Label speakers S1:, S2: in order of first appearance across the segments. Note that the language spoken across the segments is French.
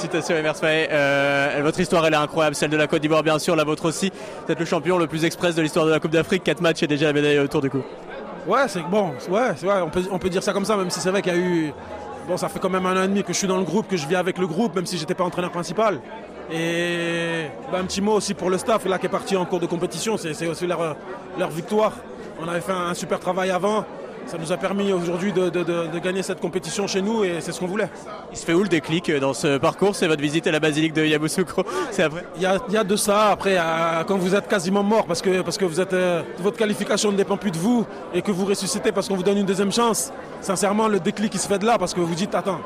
S1: Félicitations Emers Faé. Euh, votre histoire elle est incroyable, celle de la Côte d'Ivoire bien sûr, la vôtre aussi. Vous êtes le champion le plus express de l'histoire de la Coupe d'Afrique, 4 matchs et déjà la médaille autour du cou.
S2: Ouais, c'est bon, ouais, on peut, dire ça comme ça, même si c'est vrai qu'il y a eu. Bon, ça fait quand même un an et demi que je suis dans le groupe, que je vis avec le groupe, même si j'étais pas entraîneur principal. Et bah, un petit mot aussi pour le staff là qui est parti en cours de compétition, c'est aussi leur victoire. On avait fait un super travail avant ça nous a permis aujourd'hui de, gagner cette compétition chez nous et c'est ce qu'on voulait.
S1: Il se fait où le déclic dans ce parcours? C'est votre visite à la basilique de Yamoussoukro? C'est après?
S2: Il y, a, de ça. Après, quand vous êtes quasiment mort parce que, parce que vous êtes, euh, votre qualification ne dépend plus de vous et que vous ressuscitez parce qu'on vous donne une deuxième chance, sincèrement, le déclic il se fait de là parce que vous dites Attends,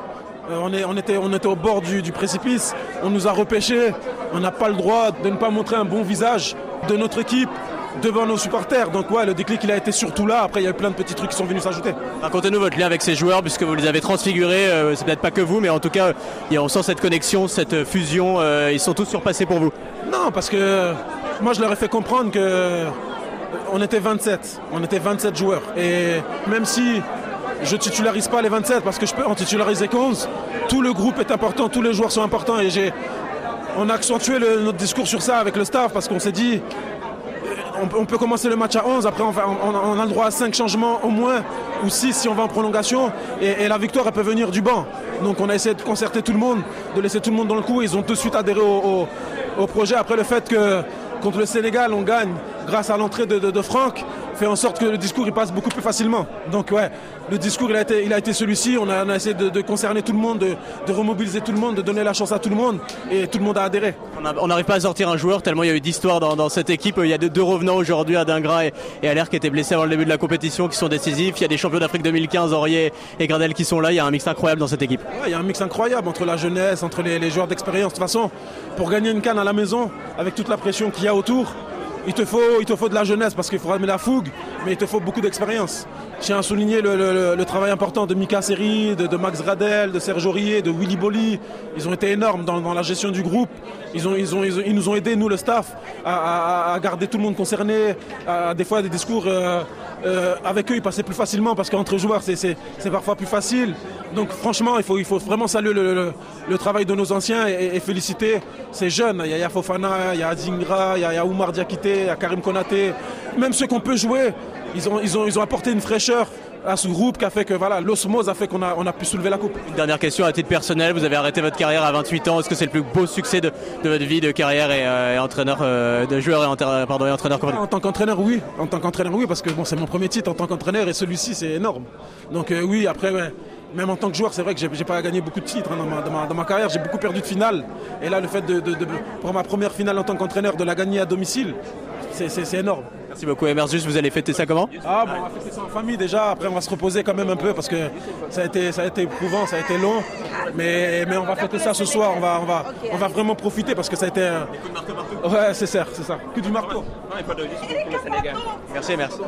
S2: euh, on, est, on, était, on était au bord du, du précipice, on nous a repêchés, on n'a pas le droit de ne pas montrer un bon visage de notre équipe devant nos supporters. Donc ouais, le déclic il a été surtout là. Après il y a eu plein de petits trucs qui sont venus s'ajouter.
S1: Racontez-nous votre lien avec ces joueurs puisque vous les avez transfigurés. Euh, c'est peut-être pas que vous, mais en tout cas, on sent cette connexion, cette fusion. Euh, ils sont tous surpassés pour vous.
S2: Non, parce que moi je leur ai fait comprendre que on était 27. On était 27 joueurs. Et même si je titularise pas les 27 parce que je peux en titulariser 11, tout le groupe est important, tous les joueurs sont importants et j'ai on a accentué notre discours sur ça avec le staff parce qu'on s'est dit on, peut commencer le match à 11, après on, a le droit à 5 changements au moins, ou 6 si on va en prolongation, et, la victoire elle peut venir du banc. Donc on a essayé de concerter tout le monde, de laisser tout le monde dans le coup, ils ont tout de suite adhéré au projet. Après le fait que contre le Sénégal on gagne grâce à l'entrée de, Franck, fait en sorte que le discours il passe beaucoup plus facilement. Donc ouais, le discours il a été, il a été celui-ci. On a, essayé de, concerner tout le monde, de, remobiliser tout le monde, de donner la chance à tout le monde, et tout le monde a adhéré.
S1: On n'arrive pas à sortir un joueur tellement il y a eu d'histoire dans, cette équipe. Il y a deux, revenants aujourd'hui, Adingra et, et qui étaient blessés avant le début de la compétition, qui sont décisifs. Il y a des champions d'Afrique 2015, Aurier et Gradel qui sont là. Il y a un mix incroyable dans cette équipe.
S2: il y a un mix incroyable entre la jeunesse, entre les, les joueurs d'expérience. De toute façon, pour gagner une canne à la maison, avec toute la pression qu'il y a autour, il te faut, il te faut de la jeunesse parce qu'il faudra mettre la fougue, mais il te faut beaucoup d'expérience. Je tiens à souligner le, travail important de Mika Seri, de, Max Radel, de Serge Aurier, de Willy Bolly. Ils ont été énormes dans, la gestion du groupe. Ils, ont, ils, ont, ils, nous ont aidés, nous, le staff, à, garder tout le monde concerné, à, des fois des discours. Euh, euh, avec eux, ils passaient plus facilement parce qu'entre joueurs, c'est parfois plus facile. Donc franchement, il faut, il faut vraiment saluer le, travail de nos anciens et, féliciter ces jeunes. Il y a Fofana, il y a Azingra, il y a, Oumar Diakité, il y a Karim Konaté. Même ceux qu'on peut jouer, ils ont, ils, ont, ils ont apporté une fraîcheur à ce groupe qui a fait que voilà, l'osmose a fait qu'on a, on a pu soulever la coupe.
S1: Une dernière question à titre personnel, vous avez arrêté votre carrière à 28 ans, est-ce que c'est le plus beau succès de, votre vie de carrière et, euh, entraîneur euh, de joueur et, pardon, entraîneur
S2: En tant qu'entraîneur oui, en tant qu'entraîneur oui parce que bon, c'est mon premier titre en tant qu'entraîneur et celui-ci c'est énorme. Donc euh, oui, après même en tant que joueur, c'est vrai que j'ai, pas gagné beaucoup de titres hein, dans, ma, carrière. J'ai beaucoup perdu de finales. Et là, le fait de, pour ma première finale en tant qu'entraîneur, de la gagner à domicile, c'est, énorme.
S1: Merci beaucoup, Emersus. Vous allez fêter ça comment?
S2: Ah, bon, on va fêter ça en famille déjà. Après, on va se reposer quand même un peu parce que ça a été, ça a été éprouvant, ça a été long. Mais, mais on va fêter ça ce soir. On va, on va, on va vraiment profiter parce que ça a été.
S1: Un... De
S2: Ouais, c'est ça, c'est ça. Coup du marteau.
S1: Merci, merci.